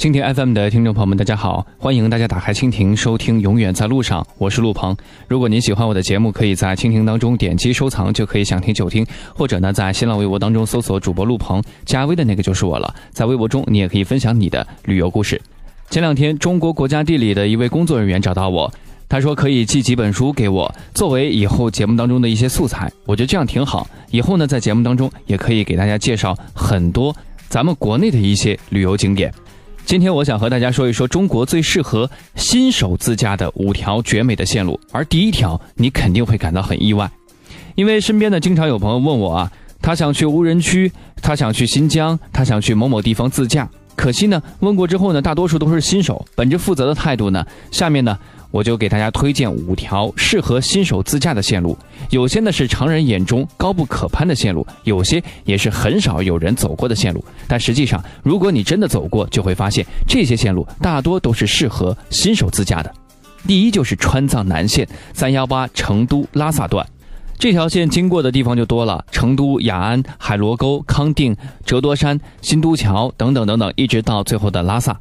蜻蜓 FM 的听众朋友们，大家好！欢迎大家打开蜻蜓收听《永远在路上》，我是陆鹏。如果您喜欢我的节目，可以在蜻蜓当中点击收藏，就可以想听就听；或者呢，在新浪微博当中搜索主播陆鹏，加微的那个就是我了。在微博中，你也可以分享你的旅游故事。前两天，中国国家地理的一位工作人员找到我，他说可以寄几本书给我，作为以后节目当中的一些素材。我觉得这样挺好，以后呢，在节目当中也可以给大家介绍很多咱们国内的一些旅游景点。今天我想和大家说一说中国最适合新手自驾的五条绝美的线路，而第一条你肯定会感到很意外，因为身边呢经常有朋友问我啊，他想去无人区，他想去新疆，他想去某某地方自驾，可惜呢问过之后呢，大多数都是新手，本着负责的态度呢，下面呢。我就给大家推荐五条适合新手自驾的线路，有些呢是常人眼中高不可攀的线路，有些也是很少有人走过的线路。但实际上，如果你真的走过，就会发现这些线路大多都是适合新手自驾的。第一就是川藏南线三幺八成都拉萨段，这条线经过的地方就多了，成都、雅安、海螺沟、康定、折多山、新都桥等等等等，一直到最后的拉萨。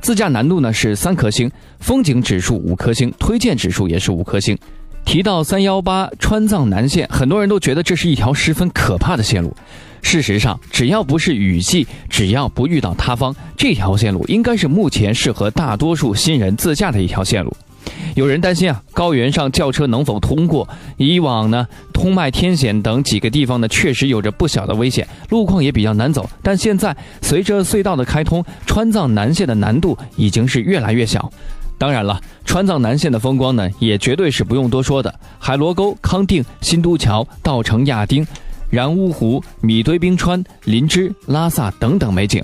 自驾难度呢是三颗星，风景指数五颗星，推荐指数也是五颗星。提到三幺八川藏南线，很多人都觉得这是一条十分可怕的线路。事实上，只要不是雨季，只要不遇到塌方，这条线路应该是目前适合大多数新人自驾的一条线路。有人担心啊，高原上轿车能否通过？以往呢，通麦、天险等几个地方呢，确实有着不小的危险，路况也比较难走。但现在随着隧道的开通，川藏南线的难度已经是越来越小。当然了，川藏南线的风光呢，也绝对是不用多说的：海螺沟、康定、新都桥、稻城亚丁、然乌湖、米堆冰川、林芝、拉萨等等美景。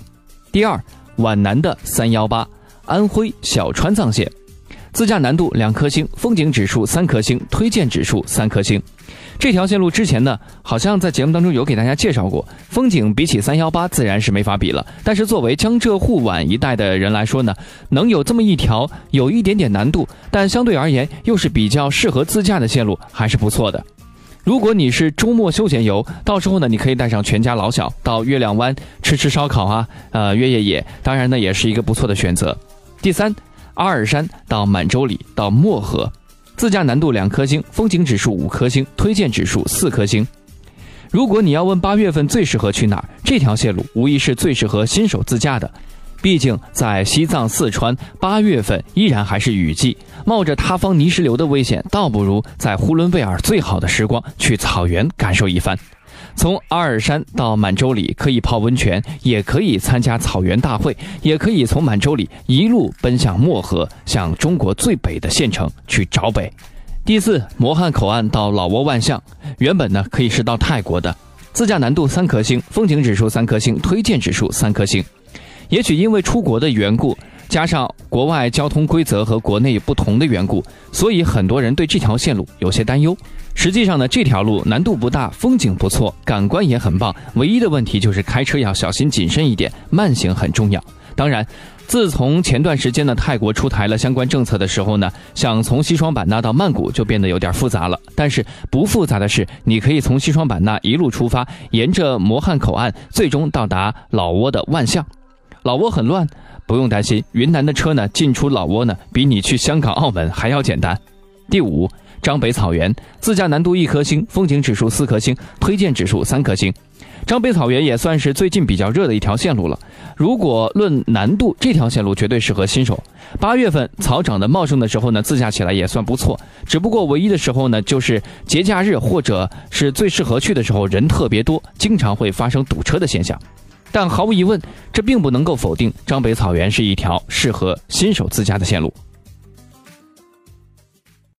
第二，皖南的三幺八，安徽小川藏线。自驾难度两颗星，风景指数三颗星，推荐指数三颗星。这条线路之前呢，好像在节目当中有给大家介绍过，风景比起三幺八自然是没法比了。但是作为江浙沪皖一带的人来说呢，能有这么一条有一点点难度，但相对而言又是比较适合自驾的线路，还是不错的。如果你是周末休闲游，到时候呢，你可以带上全家老小到月亮湾吃吃烧烤啊，呃，越野野，当然呢，也是一个不错的选择。第三。阿尔山到满洲里到漠河，自驾难度两颗星，风景指数五颗星，推荐指数四颗星。如果你要问八月份最适合去哪儿，这条线路无疑是最适合新手自驾的。毕竟在西藏、四川，八月份依然还是雨季，冒着塌方泥石流的危险，倒不如在呼伦贝尔最好的时光去草原感受一番。从阿尔山到满洲里，可以泡温泉，也可以参加草原大会，也可以从满洲里一路奔向漠河，向中国最北的县城去找北。第四，摩汉口岸到老挝万象，原本呢可以是到泰国的，自驾难度三颗星，风景指数三颗星，推荐指数三颗星。也许因为出国的缘故，加上国外交通规则和国内不同的缘故，所以很多人对这条线路有些担忧。实际上呢，这条路难度不大，风景不错，感官也很棒。唯一的问题就是开车要小心谨慎一点，慢行很重要。当然，自从前段时间呢泰国出台了相关政策的时候呢，想从西双版纳到曼谷就变得有点复杂了。但是不复杂的是，你可以从西双版纳一路出发，沿着磨汉口岸，最终到达老挝的万象。老挝很乱，不用担心，云南的车呢进出老挝呢，比你去香港、澳门还要简单。第五。张北草原自驾难度一颗星，风景指数四颗星，推荐指数三颗星。张北草原也算是最近比较热的一条线路了。如果论难度，这条线路绝对适合新手。八月份草长得茂盛的时候呢，自驾起来也算不错。只不过唯一的时候呢，就是节假日或者是最适合去的时候，人特别多，经常会发生堵车的现象。但毫无疑问，这并不能够否定张北草原是一条适合新手自驾的线路。